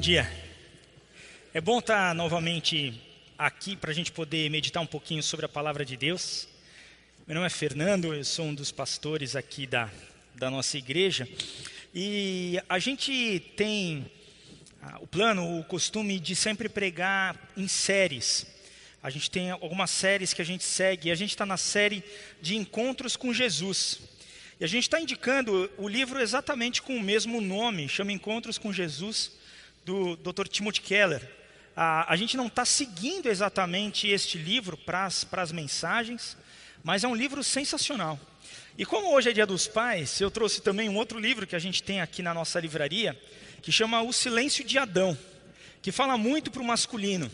Dia. É bom estar novamente aqui para a gente poder meditar um pouquinho sobre a palavra de Deus. Meu nome é Fernando, eu sou um dos pastores aqui da, da nossa igreja. E a gente tem ah, o plano, o costume de sempre pregar em séries. A gente tem algumas séries que a gente segue. A gente está na série de Encontros com Jesus. E a gente está indicando o livro exatamente com o mesmo nome, chama Encontros com Jesus, do Dr. Timothy Keller. A, a gente não está seguindo exatamente este livro para as mensagens, mas é um livro sensacional. E como hoje é dia dos pais, eu trouxe também um outro livro que a gente tem aqui na nossa livraria, que chama O Silêncio de Adão, que fala muito para o masculino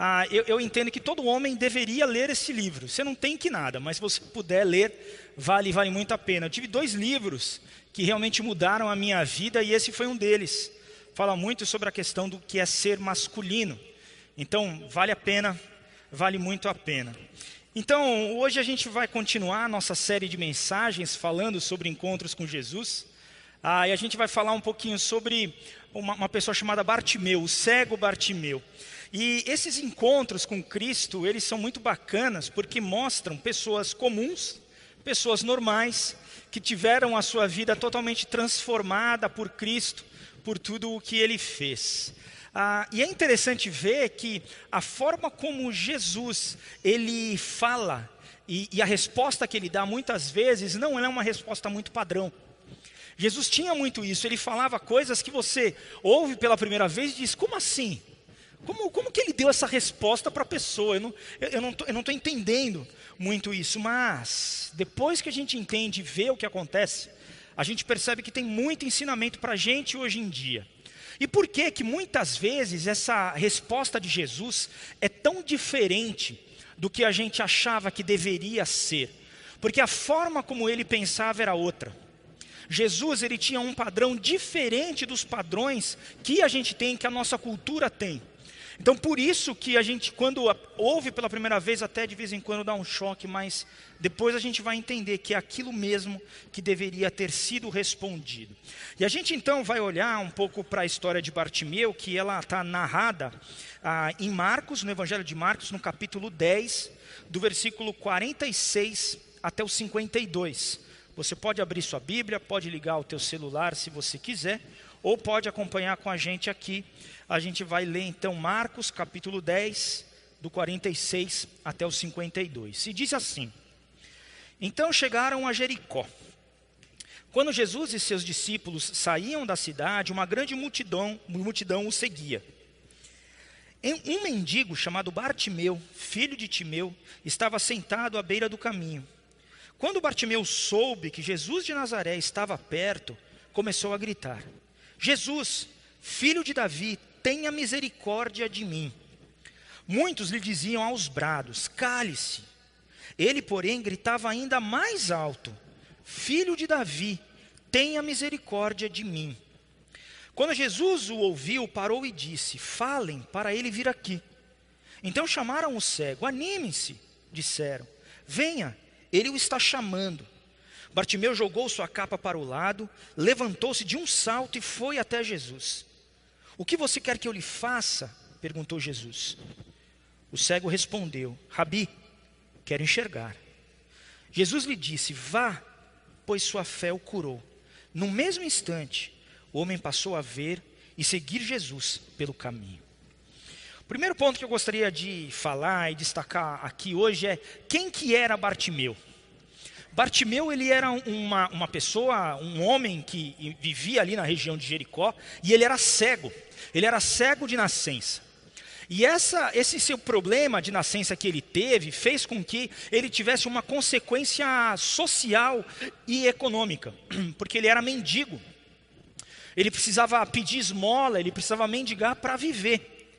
ah, eu, eu, entendo que todo homem deveria ler esse livro. Você não tem que nada, mas se você puder ler, vale, vale muito a pena. Eu tive dois livros que realmente mudaram a minha vida e esse foi um deles. Fala muito sobre a questão do que é ser masculino. Então, vale a pena, vale muito a pena. Então, hoje a gente vai continuar a nossa série de mensagens falando sobre encontros com Jesus. Ah, e a gente vai falar um pouquinho sobre uma, uma pessoa chamada Bartimeu, o cego Bartimeu. E esses encontros com Cristo, eles são muito bacanas porque mostram pessoas comuns, pessoas normais, que tiveram a sua vida totalmente transformada por Cristo, por tudo o que ele fez. Ah, e é interessante ver que a forma como Jesus ele fala e, e a resposta que ele dá muitas vezes não é uma resposta muito padrão. Jesus tinha muito isso, ele falava coisas que você ouve pela primeira vez e diz: como assim? Como, como que ele deu essa resposta para a pessoa? Eu não estou eu, eu não entendendo muito isso, mas depois que a gente entende e vê o que acontece, a gente percebe que tem muito ensinamento para a gente hoje em dia. E por que que muitas vezes essa resposta de Jesus é tão diferente do que a gente achava que deveria ser? Porque a forma como ele pensava era outra. Jesus ele tinha um padrão diferente dos padrões que a gente tem, que a nossa cultura tem. Então, por isso que a gente, quando ouve pela primeira vez, até de vez em quando dá um choque, mas depois a gente vai entender que é aquilo mesmo que deveria ter sido respondido. E a gente então vai olhar um pouco para a história de Bartimeu, que ela está narrada ah, em Marcos, no Evangelho de Marcos, no capítulo 10, do versículo 46 até o 52. Você pode abrir sua Bíblia, pode ligar o teu celular se você quiser, ou pode acompanhar com a gente aqui a gente vai ler então Marcos capítulo 10, do 46 até o 52. Se diz assim: Então chegaram a Jericó. Quando Jesus e seus discípulos saíam da cidade, uma grande multidão, multidão o seguia. Um mendigo chamado Bartimeu, filho de Timeu, estava sentado à beira do caminho. Quando Bartimeu soube que Jesus de Nazaré estava perto, começou a gritar: Jesus, filho de Davi, tenha misericórdia de mim. Muitos lhe diziam aos brados: Cale-se. Ele, porém, gritava ainda mais alto: Filho de Davi, tenha misericórdia de mim. Quando Jesus o ouviu, parou e disse: Falem para ele vir aqui. Então chamaram o cego: Anime-se, disseram. Venha, ele o está chamando. Bartimeu jogou sua capa para o lado, levantou-se de um salto e foi até Jesus. O que você quer que eu lhe faça? perguntou Jesus. O cego respondeu: Rabi, quero enxergar. Jesus lhe disse: Vá, pois sua fé o curou. No mesmo instante, o homem passou a ver e seguir Jesus pelo caminho. O primeiro ponto que eu gostaria de falar e destacar aqui hoje é quem que era Bartimeu. Bartimeu ele era uma, uma pessoa, um homem que vivia ali na região de Jericó e ele era cego. Ele era cego de nascença. E essa, esse seu problema de nascença que ele teve fez com que ele tivesse uma consequência social e econômica, porque ele era mendigo. Ele precisava pedir esmola, ele precisava mendigar para viver.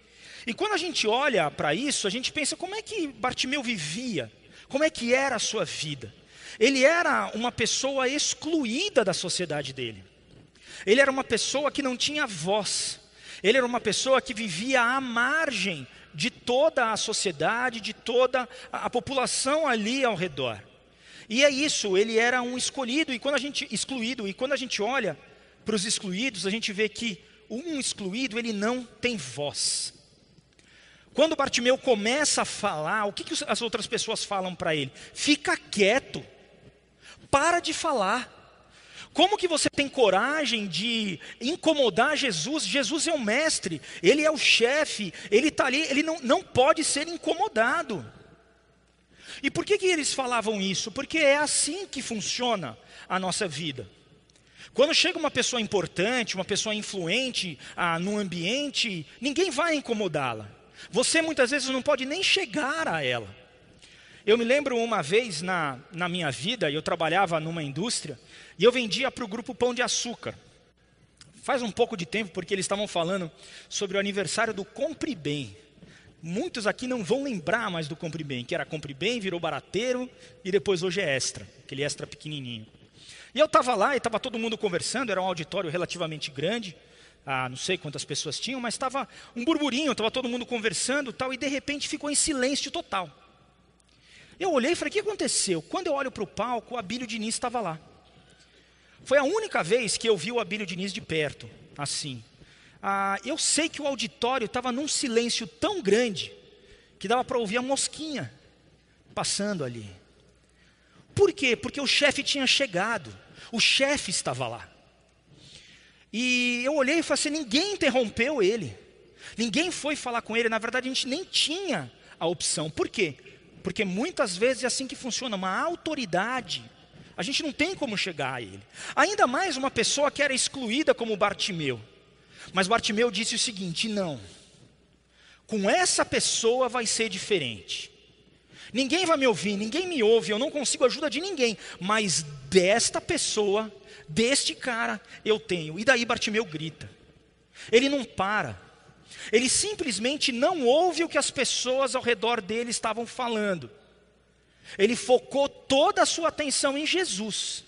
E quando a gente olha para isso, a gente pensa como é que Bartimeu vivia, como é que era a sua vida. Ele era uma pessoa excluída da sociedade dele. Ele era uma pessoa que não tinha voz. Ele era uma pessoa que vivia à margem de toda a sociedade, de toda a população ali ao redor. E é isso, ele era um escolhido, e quando a gente excluído, e quando a gente olha para os excluídos, a gente vê que um excluído, ele não tem voz. Quando Bartimeu começa a falar, o que, que as outras pessoas falam para ele? Fica quieto, para de falar. Como que você tem coragem de incomodar Jesus? Jesus é o mestre, ele é o chefe, ele está ali, ele não, não pode ser incomodado. E por que, que eles falavam isso? Porque é assim que funciona a nossa vida. Quando chega uma pessoa importante, uma pessoa influente ah, no ambiente, ninguém vai incomodá-la. Você muitas vezes não pode nem chegar a ela. Eu me lembro uma vez na, na minha vida, eu trabalhava numa indústria, e eu vendia para o grupo Pão de Açúcar. Faz um pouco de tempo, porque eles estavam falando sobre o aniversário do Compre Bem. Muitos aqui não vão lembrar mais do Compre Bem, que era Compre Bem, virou barateiro e depois hoje é extra, aquele extra pequenininho. E eu estava lá e estava todo mundo conversando, era um auditório relativamente grande, ah, não sei quantas pessoas tinham, mas estava um burburinho, estava todo mundo conversando tal, e de repente ficou em silêncio total. Eu olhei e falei, o que aconteceu? Quando eu olho para o palco, o Abílio Diniz estava lá. Foi a única vez que eu vi o Abílio Diniz de perto, assim. Ah, eu sei que o auditório estava num silêncio tão grande que dava para ouvir a mosquinha passando ali. Por quê? Porque o chefe tinha chegado, o chefe estava lá. E eu olhei e falei assim: ninguém interrompeu ele, ninguém foi falar com ele. Na verdade, a gente nem tinha a opção. Por quê? Porque muitas vezes é assim que funciona, uma autoridade. A gente não tem como chegar a ele. Ainda mais uma pessoa que era excluída como Bartimeu. Mas Bartimeu disse o seguinte: não, com essa pessoa vai ser diferente. Ninguém vai me ouvir, ninguém me ouve, eu não consigo ajuda de ninguém, mas desta pessoa, deste cara, eu tenho. E daí Bartimeu grita. Ele não para. Ele simplesmente não ouve o que as pessoas ao redor dele estavam falando. Ele focou toda a sua atenção em Jesus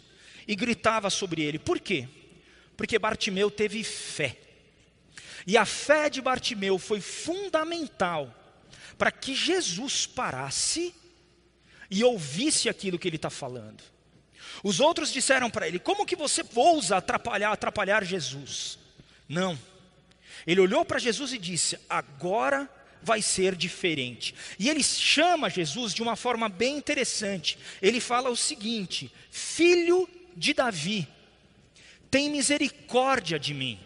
e gritava sobre ele. Por quê? Porque Bartimeu teve fé. E a fé de Bartimeu foi fundamental para que Jesus parasse e ouvisse aquilo que ele está falando. Os outros disseram para ele: Como que você ousa atrapalhar, atrapalhar Jesus? Não. Ele olhou para Jesus e disse: Agora vai ser diferente. E ele chama Jesus de uma forma bem interessante. Ele fala o seguinte: Filho de Davi, tem misericórdia de mim.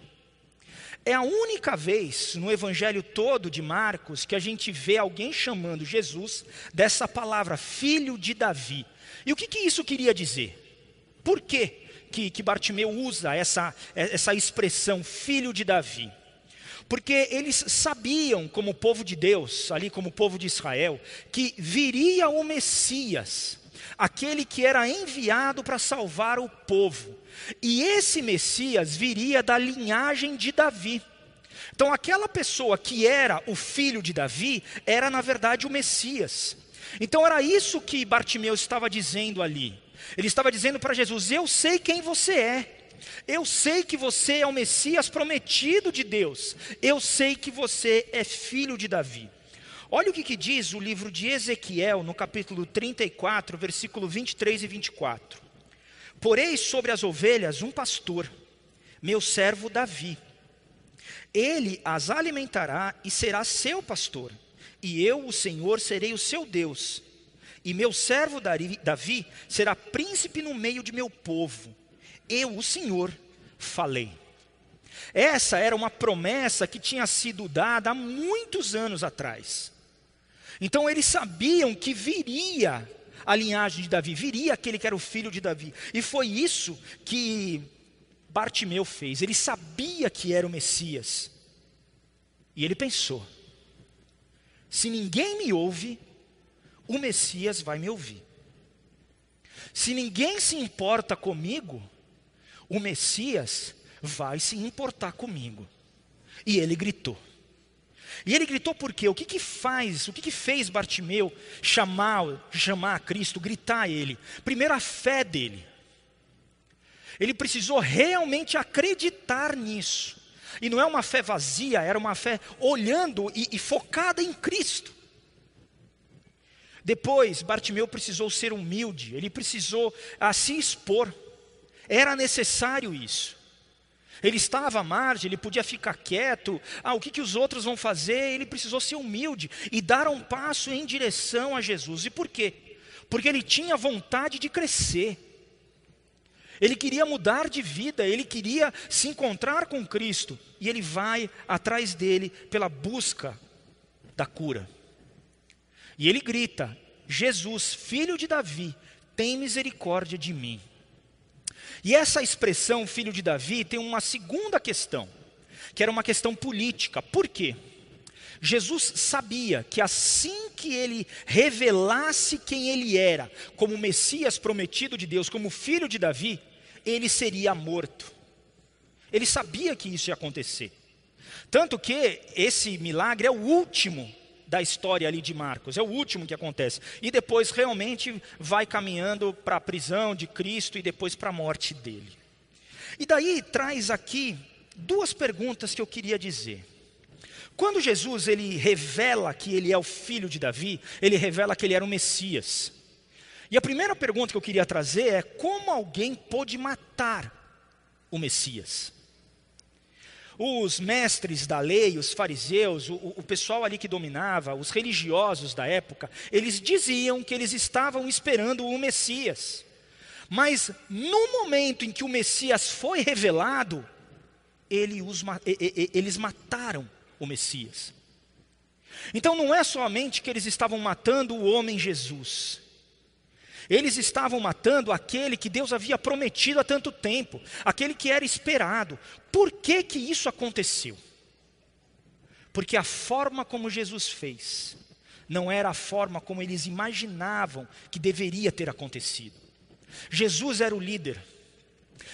É a única vez no evangelho todo de Marcos que a gente vê alguém chamando Jesus dessa palavra, filho de Davi. E o que, que isso queria dizer? Por que, que, Bartimeu usa essa, essa expressão, filho de Davi? Porque eles sabiam, como povo de Deus, ali como povo de Israel, que viria o Messias, aquele que era enviado para salvar o povo. E esse Messias viria da linhagem de Davi. Então, aquela pessoa que era o filho de Davi, era na verdade o Messias. Então, era isso que Bartimeu estava dizendo ali. Ele estava dizendo para Jesus: Eu sei quem você é. Eu sei que você é o Messias prometido de Deus. Eu sei que você é filho de Davi. Olha o que, que, diz o livro de Ezequiel, no capítulo 34, versículo 23 e 24. Porei sobre as ovelhas um pastor, meu servo Davi. Ele as alimentará e será seu pastor, e eu, o Senhor, serei o seu Deus. E meu servo Davi será príncipe no meio de meu povo. Eu, o Senhor, falei. Essa era uma promessa que tinha sido dada há muitos anos atrás. Então eles sabiam que viria a linhagem de Davi, viria aquele que era o filho de Davi. E foi isso que Bartimeu fez. Ele sabia que era o Messias. E ele pensou: se ninguém me ouve, o Messias vai me ouvir. Se ninguém se importa comigo, o Messias vai se importar comigo. E ele gritou. E ele gritou por quê? O que que faz, o que que fez Bartimeu chamar, chamar a Cristo, gritar a ele? Primeiro a fé dele. Ele precisou realmente acreditar nisso. E não é uma fé vazia, era uma fé olhando e, e focada em Cristo. Depois, Bartimeu precisou ser humilde, ele precisou a se expor. Era necessário isso. Ele estava à margem, ele podia ficar quieto. Ah, o que, que os outros vão fazer? Ele precisou ser humilde e dar um passo em direção a Jesus. E por quê? Porque ele tinha vontade de crescer. Ele queria mudar de vida, ele queria se encontrar com Cristo. E ele vai atrás dele pela busca da cura. E ele grita: Jesus, filho de Davi, tem misericórdia de mim. E essa expressão, filho de Davi, tem uma segunda questão, que era uma questão política. Por quê? Jesus sabia que assim que ele revelasse quem ele era, como Messias prometido de Deus, como filho de Davi, ele seria morto. Ele sabia que isso ia acontecer. Tanto que esse milagre é o último da história ali de Marcos, é o último que acontece. E depois realmente vai caminhando para a prisão de Cristo e depois para a morte dele. E daí traz aqui duas perguntas que eu queria dizer. Quando Jesus ele revela que ele é o filho de Davi, ele revela que ele era o Messias. E a primeira pergunta que eu queria trazer é como alguém pôde matar o Messias? Os mestres da lei, os fariseus, o, o, pessoal ali que dominava, os religiosos da época, eles diziam que eles estavam esperando o Messias. Mas no momento em que o Messias foi revelado, ele os, eles mataram o Messias. Então não é somente que eles estavam matando o homem Jesus, eles estavam matando aquele que Deus havia prometido há tanto tempo, aquele que era esperado. Por que que isso aconteceu? Porque a forma como Jesus fez não era a forma como eles imaginavam que deveria ter acontecido. Jesus era o líder.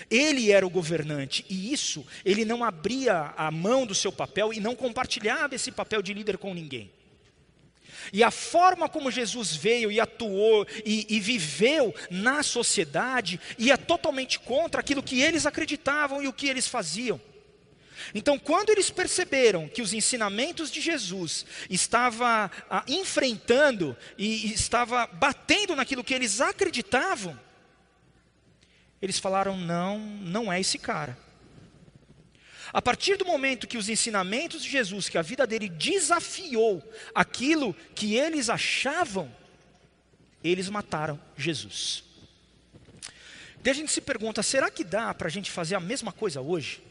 Ele era o governante e isso ele não abria a mão do seu papel e não compartilhava esse papel de líder com ninguém. E a forma como Jesus veio e atuou e, e, viveu na sociedade ia totalmente contra aquilo que eles acreditavam e o que eles faziam. Então, quando eles perceberam que os ensinamentos de Jesus estava ah, enfrentando e estava batendo naquilo que eles acreditavam, eles falaram: não, não é esse cara. A partir do momento que os ensinamentos de Jesus, que a vida dele desafiou aquilo que eles achavam, eles mataram Jesus. Daí a gente se pergunta: será que dá para a gente fazer a mesma coisa hoje?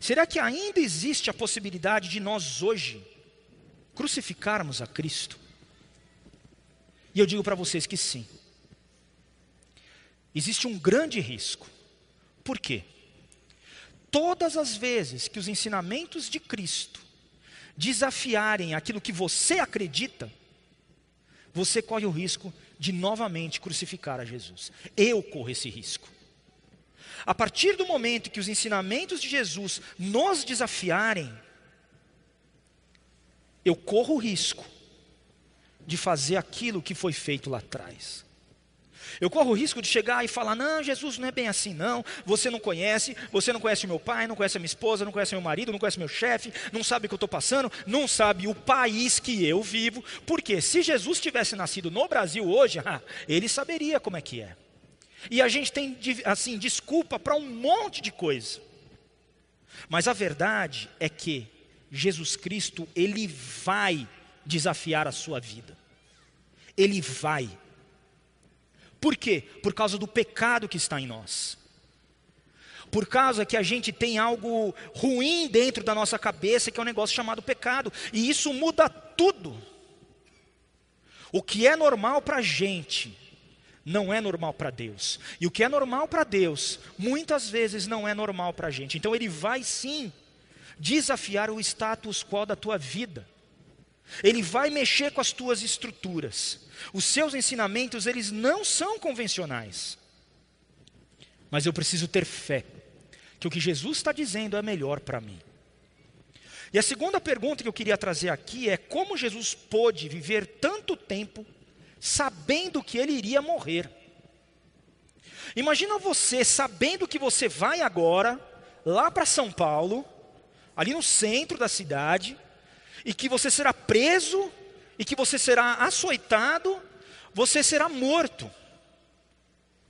Será que ainda existe a possibilidade de nós hoje crucificarmos a Cristo? E eu digo para vocês que sim. Existe um grande risco. Por quê? Todas as vezes que os ensinamentos de Cristo desafiarem aquilo que você acredita, você corre o risco de novamente crucificar a Jesus. Eu corro esse risco. A partir do momento que os ensinamentos de Jesus nos desafiarem, eu corro o risco de fazer aquilo que foi feito lá atrás. Eu corro o risco de chegar e falar: não, Jesus não é bem assim, não. Você não conhece, você não conhece o meu pai, não conhece a minha esposa, não conhece meu marido, não conhece meu chefe, não sabe o que eu estou passando, não sabe o país que eu vivo. Porque se Jesus tivesse nascido no Brasil hoje, ele saberia como é que é. E a gente tem, assim, desculpa para um monte de coisa. Mas a verdade é que Jesus Cristo, ele vai desafiar a sua vida. Ele vai por quê? Por causa do pecado que está em nós. Por causa que a gente tem algo ruim dentro da nossa cabeça, que é um negócio chamado pecado. E isso muda tudo. O que é normal para a gente, não é normal para Deus. E o que é normal para Deus, muitas vezes não é normal para a gente. Então ele vai sim desafiar o status quo da tua vida. Ele vai mexer com as tuas estruturas. Os seus ensinamentos, eles não são convencionais. Mas eu preciso ter fé que o que Jesus está dizendo é melhor para mim. E a segunda pergunta que eu queria trazer aqui é como Jesus pôde viver tanto tempo sabendo que ele iria morrer. Imagina você sabendo que você vai agora lá para São Paulo, ali no centro da cidade, e que você será preso, e que você será açoitado, você será morto.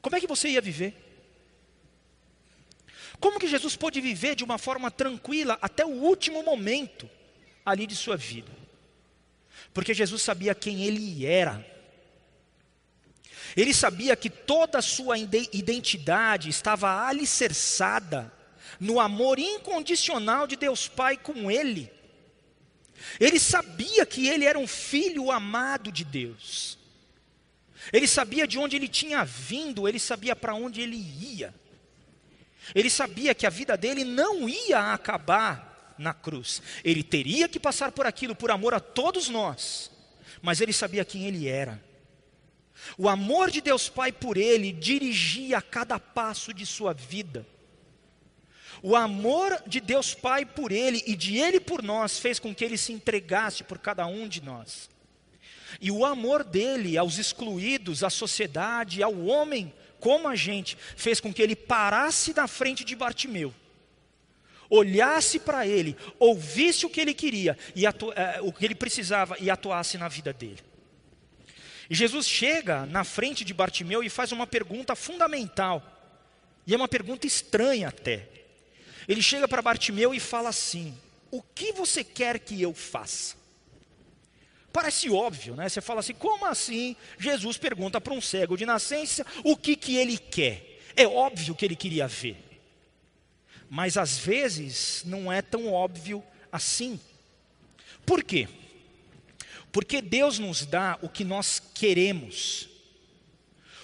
Como é que você ia viver? Como que Jesus pôde viver de uma forma tranquila até o último momento ali de sua vida? Porque Jesus sabia quem ele era. Ele sabia que toda a sua identidade estava alicerçada no amor incondicional de Deus Pai com ele. Ele sabia que ele era um filho amado de Deus. Ele sabia de onde ele tinha vindo, ele sabia para onde ele ia. Ele sabia que a vida dele não ia acabar na cruz. Ele teria que passar por aquilo por amor a todos nós. Mas ele sabia quem ele era. O amor de Deus Pai por ele dirigia cada passo de sua vida. O amor de Deus Pai por ele e de ele por nós fez com que ele se entregasse por cada um de nós. E o amor dele aos excluídos, à sociedade, ao homem como a gente, fez com que ele parasse na frente de Bartimeu, olhasse para ele, ouvisse o que ele queria, e atu, eh, o que ele precisava e atuasse na vida dele. E Jesus chega na frente de Bartimeu e faz uma pergunta fundamental, e é uma pergunta estranha até. Ele chega para Bartimeu e fala assim: O que você quer que eu faça? Parece óbvio, né? Você fala assim: como assim Jesus pergunta para um cego de nascença o que, que ele quer? É óbvio que ele queria ver. Mas às vezes não é tão óbvio assim. Por quê? Porque Deus nos dá o que nós queremos,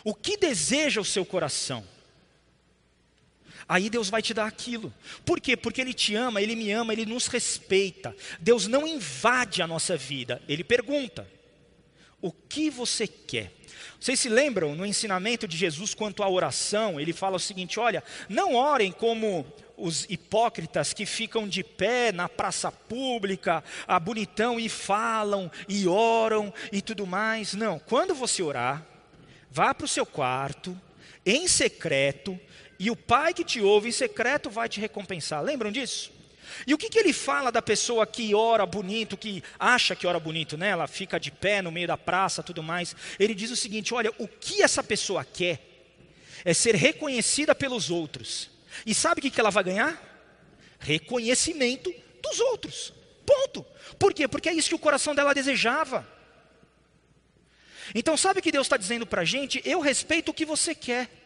o que deseja o seu coração. Aí Deus vai te dar aquilo. Por quê? Porque Ele te ama, Ele me ama, Ele nos respeita. Deus não invade a nossa vida, Ele pergunta: O que você quer? Vocês se lembram no ensinamento de Jesus quanto à oração? Ele fala o seguinte: olha, não orem como os hipócritas que ficam de pé na praça pública, a bonitão e falam e oram e tudo mais. Não, quando você orar, vá para o seu quarto, em secreto, e o pai que te ouve em secreto vai te recompensar. Lembram disso? E o que, que ele fala da pessoa que ora bonito, que acha que ora bonito, né? Ela fica de pé no meio da praça, tudo mais. Ele diz o seguinte: olha, o que essa pessoa quer é ser reconhecida pelos outros. E sabe o que, que ela vai ganhar? Reconhecimento dos outros. Ponto. Por quê? Porque é isso que o coração dela desejava. Então, sabe o que Deus está dizendo para a gente? Eu respeito o que você quer.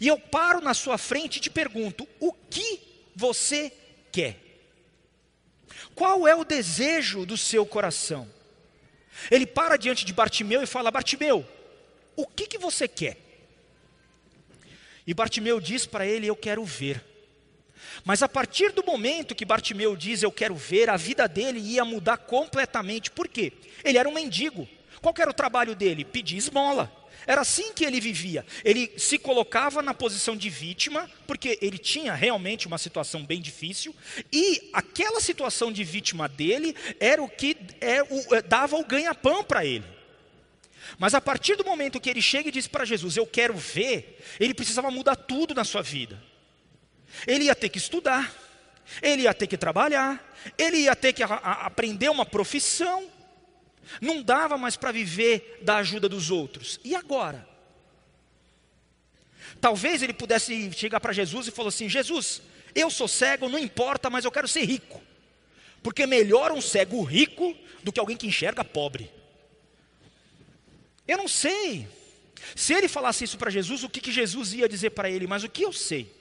E eu paro na sua frente e te pergunto: o que você quer? Qual é o desejo do seu coração? Ele para diante de Bartimeu e fala: Bartimeu, o que, que você quer? E Bartimeu diz para ele: Eu quero ver. Mas a partir do momento que Bartimeu diz eu quero ver, a vida dele ia mudar completamente. Por quê? Ele era um mendigo. Qual era o trabalho dele? Pedir esmola. Era assim que ele vivia. Ele se colocava na posição de vítima, porque ele tinha realmente uma situação bem difícil, e aquela situação de vítima dele era o que é, o, é, dava o ganha-pão para ele. Mas a partir do momento que ele chega e diz para Jesus: Eu quero ver, ele precisava mudar tudo na sua vida. Ele ia ter que estudar, ele ia ter que trabalhar, ele ia ter que aprender uma profissão, não dava mais para viver da ajuda dos outros. E agora? Talvez ele pudesse chegar para Jesus e falar assim: Jesus, eu sou cego, não importa, mas eu quero ser rico. Porque melhor um cego rico do que alguém que enxerga pobre. Eu não sei. Se ele falasse isso para Jesus, o que, que Jesus ia dizer para ele? Mas o que eu sei?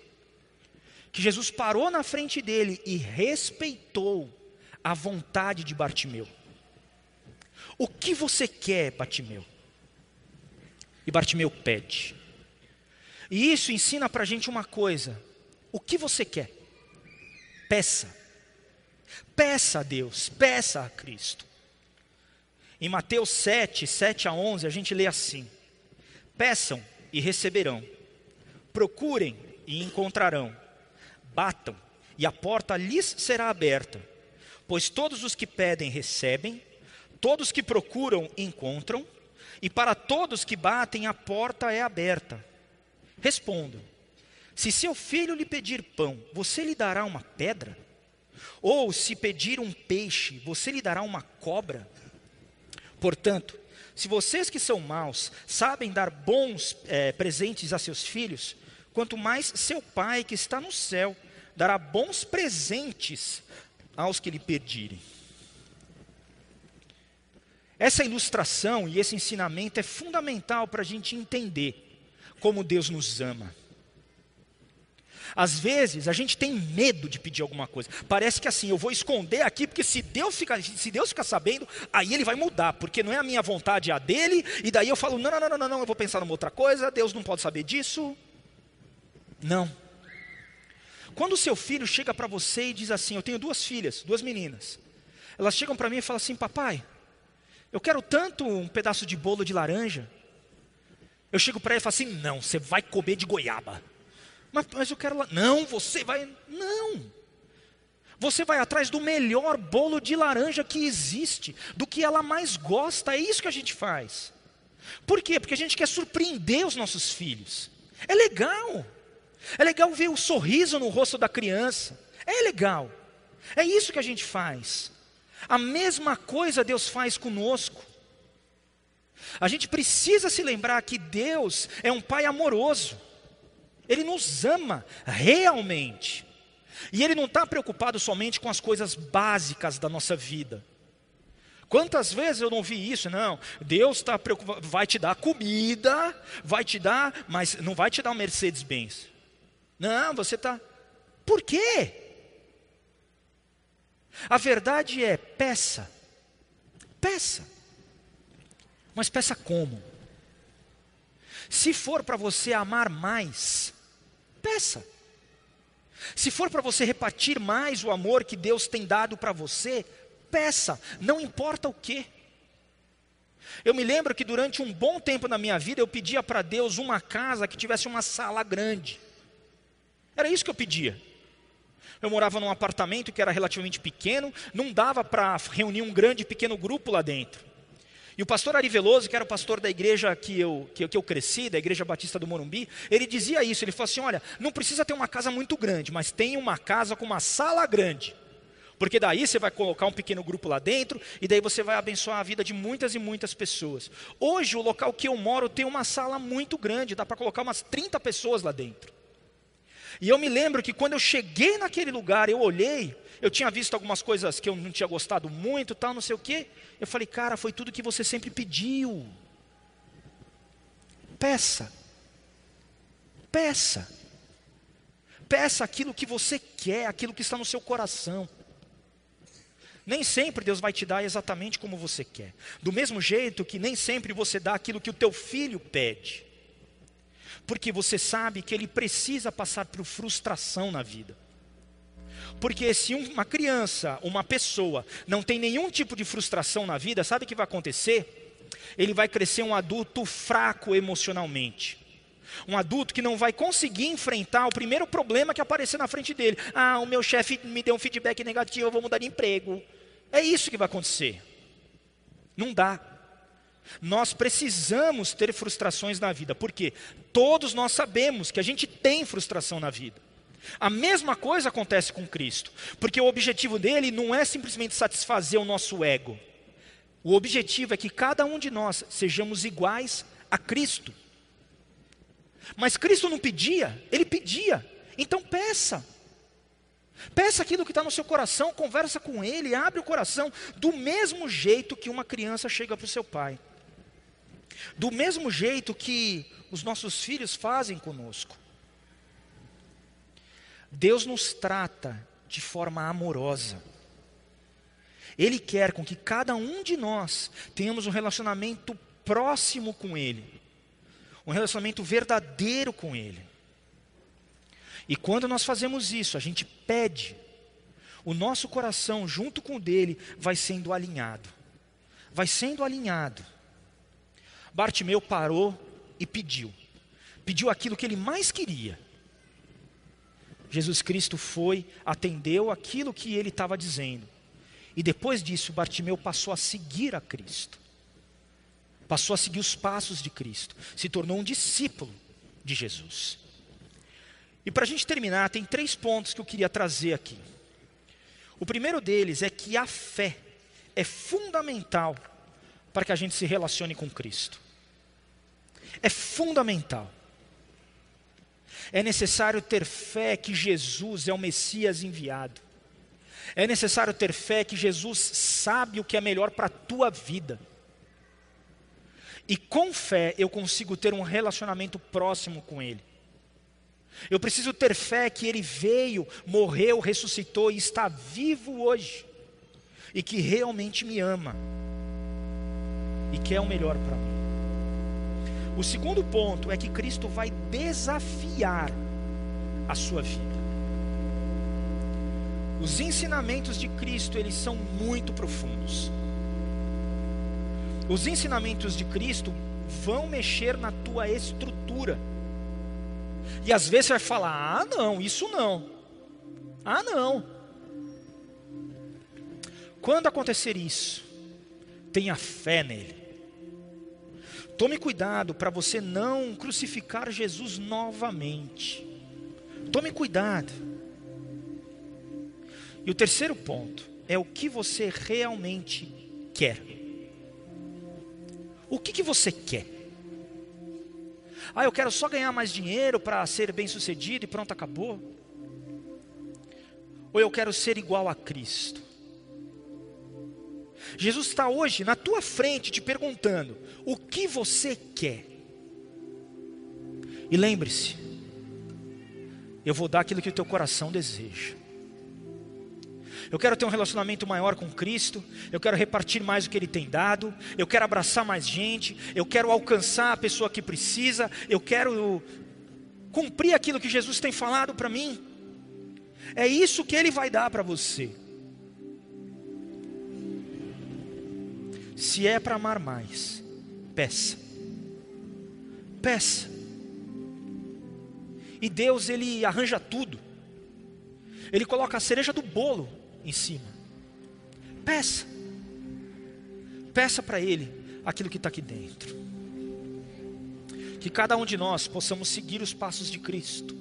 Que Jesus parou na frente dele e respeitou a vontade de Bartimeu. O que você quer, Bartimeu? E Bartimeu pede. E isso ensina para a gente uma coisa: o que você quer? Peça. Peça a Deus, peça a Cristo. Em Mateus 7, 7 a 11, a gente lê assim: Peçam e receberão, procurem e encontrarão, batam e a porta lhes será aberta, pois todos os que pedem recebem Todos que procuram encontram, e para todos que batem a porta é aberta. Respondo: Se seu filho lhe pedir pão, você lhe dará uma pedra? Ou se pedir um peixe, você lhe dará uma cobra? Portanto, se vocês que são maus sabem dar bons é, presentes a seus filhos, quanto mais seu Pai que está no céu dará bons presentes aos que lhe pedirem. Essa ilustração e esse ensinamento é fundamental para a gente entender como Deus nos ama. Às vezes a gente tem medo de pedir alguma coisa. Parece que assim, eu vou esconder aqui, porque se Deus ficar, se Deus ficar sabendo, aí ele vai mudar, porque não é a minha vontade, é a dele, e daí eu falo: não, não, não, não, não, eu vou pensar numa outra coisa, Deus não pode saber disso. Não. Quando o seu filho chega para você e diz assim: Eu tenho duas filhas, duas meninas. Elas chegam para mim e falam assim: Papai, eu quero tanto um pedaço de bolo de laranja. Eu chego para ele e falo assim: Não, você vai comer de goiaba. Mas, mas eu quero lá. Não, você vai. Não. Você vai atrás do melhor bolo de laranja que existe, do que ela mais gosta. É isso que a gente faz. Por quê? Porque a gente quer surpreender os nossos filhos. É legal. É legal ver o sorriso no rosto da criança. É legal. É isso que a gente faz. A mesma coisa Deus faz conosco. A gente precisa se lembrar que Deus é um Pai amoroso. Ele nos ama realmente. E Ele não está preocupado somente com as coisas básicas da nossa vida. Quantas vezes eu não vi isso? Não, Deus está preocupado, vai te dar comida, vai te dar, mas não vai te dar um Mercedes-Benz. Não, você está. Por quê? A verdade é: peça, peça. Mas peça como? Se for para você amar mais, peça. Se for para você repartir mais o amor que Deus tem dado para você, peça, não importa o que. Eu me lembro que durante um bom tempo na minha vida eu pedia para Deus uma casa que tivesse uma sala grande. Era isso que eu pedia. Eu morava num apartamento que era relativamente pequeno, não dava para reunir um grande pequeno grupo lá dentro. E o pastor Ari Veloso, que era o pastor da igreja que eu, que, que eu cresci, da igreja batista do Morumbi, ele dizia isso, ele falou assim, olha, não precisa ter uma casa muito grande, mas tem uma casa com uma sala grande. Porque daí você vai colocar um pequeno grupo lá dentro e daí você vai abençoar a vida de muitas e muitas pessoas. Hoje o local que eu moro tem uma sala muito grande, dá para colocar umas 30 pessoas lá dentro. E eu me lembro que quando eu cheguei naquele lugar, eu olhei, eu tinha visto algumas coisas que eu não tinha gostado muito, tal, não sei o quê. Eu falei, cara, foi tudo que você sempre pediu. Peça. Peça. Peça aquilo que você quer, aquilo que está no seu coração. Nem sempre Deus vai te dar exatamente como você quer. Do mesmo jeito que nem sempre você dá aquilo que o teu filho pede porque você sabe que ele precisa passar por frustração na vida. Porque se uma criança, uma pessoa, não tem nenhum tipo de frustração na vida, sabe o que vai acontecer? Ele vai crescer um adulto fraco emocionalmente. Um adulto que não vai conseguir enfrentar o primeiro problema que aparecer na frente dele. Ah, o meu chefe me deu um feedback negativo, eu vou mudar de emprego. É isso que vai acontecer. Não dá. Nós precisamos ter frustrações na vida, porque todos nós sabemos que a gente tem frustração na vida. A mesma coisa acontece com Cristo, porque o objetivo dele não é simplesmente satisfazer o nosso ego. O objetivo é que cada um de nós sejamos iguais a Cristo. Mas Cristo não pedia, ele pedia. Então peça. Peça aquilo que está no seu coração, conversa com ele, abre o coração, do mesmo jeito que uma criança chega para o seu pai. Do mesmo jeito que os nossos filhos fazem conosco. Deus nos trata de forma amorosa. Ele quer com que cada um de nós tenhamos um relacionamento próximo com Ele, um relacionamento verdadeiro com Ele. E quando nós fazemos isso, a gente pede, o nosso coração, junto com o dele, vai sendo alinhado. Vai sendo alinhado. Bartimeu parou e pediu. Pediu aquilo que ele mais queria. Jesus Cristo foi, atendeu aquilo que ele estava dizendo. E depois disso, Bartimeu passou a seguir a Cristo. Passou a seguir os passos de Cristo. Se tornou um discípulo de Jesus. E para a gente terminar, tem três pontos que eu queria trazer aqui. O primeiro deles é que a fé é fundamental para que a gente se relacione com Cristo. É fundamental. É necessário ter fé que Jesus é o Messias enviado. É necessário ter fé que Jesus sabe o que é melhor para a tua vida. E com fé eu consigo ter um relacionamento próximo com Ele. Eu preciso ter fé que Ele veio, morreu, ressuscitou e está vivo hoje. E que realmente me ama. E quer o melhor para mim. O segundo ponto é que Cristo vai desafiar a sua vida. Os ensinamentos de Cristo, eles são muito profundos. Os ensinamentos de Cristo vão mexer na tua estrutura. E às vezes você vai falar: "Ah, não, isso não. Ah, não". Quando acontecer isso, tenha fé nele. Tome cuidado para você não crucificar Jesus novamente. Tome cuidado. E o terceiro ponto é o que você realmente quer. O que, que você quer? Ah, eu quero só ganhar mais dinheiro para ser bem sucedido e pronto, acabou. Ou eu quero ser igual a Cristo. Jesus está hoje na tua frente te perguntando: o que você quer? E lembre-se, eu vou dar aquilo que o teu coração deseja. Eu quero ter um relacionamento maior com Cristo, eu quero repartir mais o que Ele tem dado, eu quero abraçar mais gente, eu quero alcançar a pessoa que precisa, eu quero cumprir aquilo que Jesus tem falado para mim. É isso que Ele vai dar para você. Se é para amar mais, peça. Peça. E Deus, Ele arranja tudo. Ele coloca a cereja do bolo em cima. Peça. Peça para Ele aquilo que está aqui dentro. Que cada um de nós possamos seguir os passos de Cristo.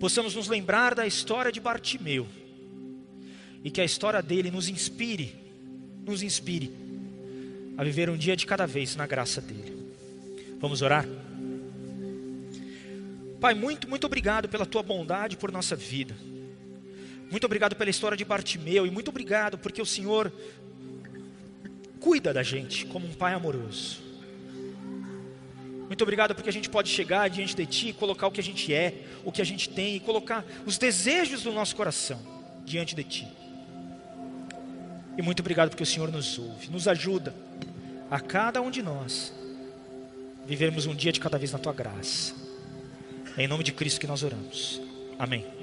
Possamos nos lembrar da história de Bartimeu. E que a história dele nos inspire nos inspire a viver um dia de cada vez na graça dele. Vamos orar? Pai, muito, muito obrigado pela tua bondade por nossa vida. Muito obrigado pela história de Bartimeu e muito obrigado porque o Senhor cuida da gente como um pai amoroso. Muito obrigado porque a gente pode chegar diante de Ti e colocar o que a gente é, o que a gente tem e colocar os desejos do nosso coração diante de Ti. E muito obrigado porque o Senhor nos ouve, nos ajuda a cada um de nós vivermos um dia de cada vez na tua graça. É em nome de Cristo que nós oramos. Amém.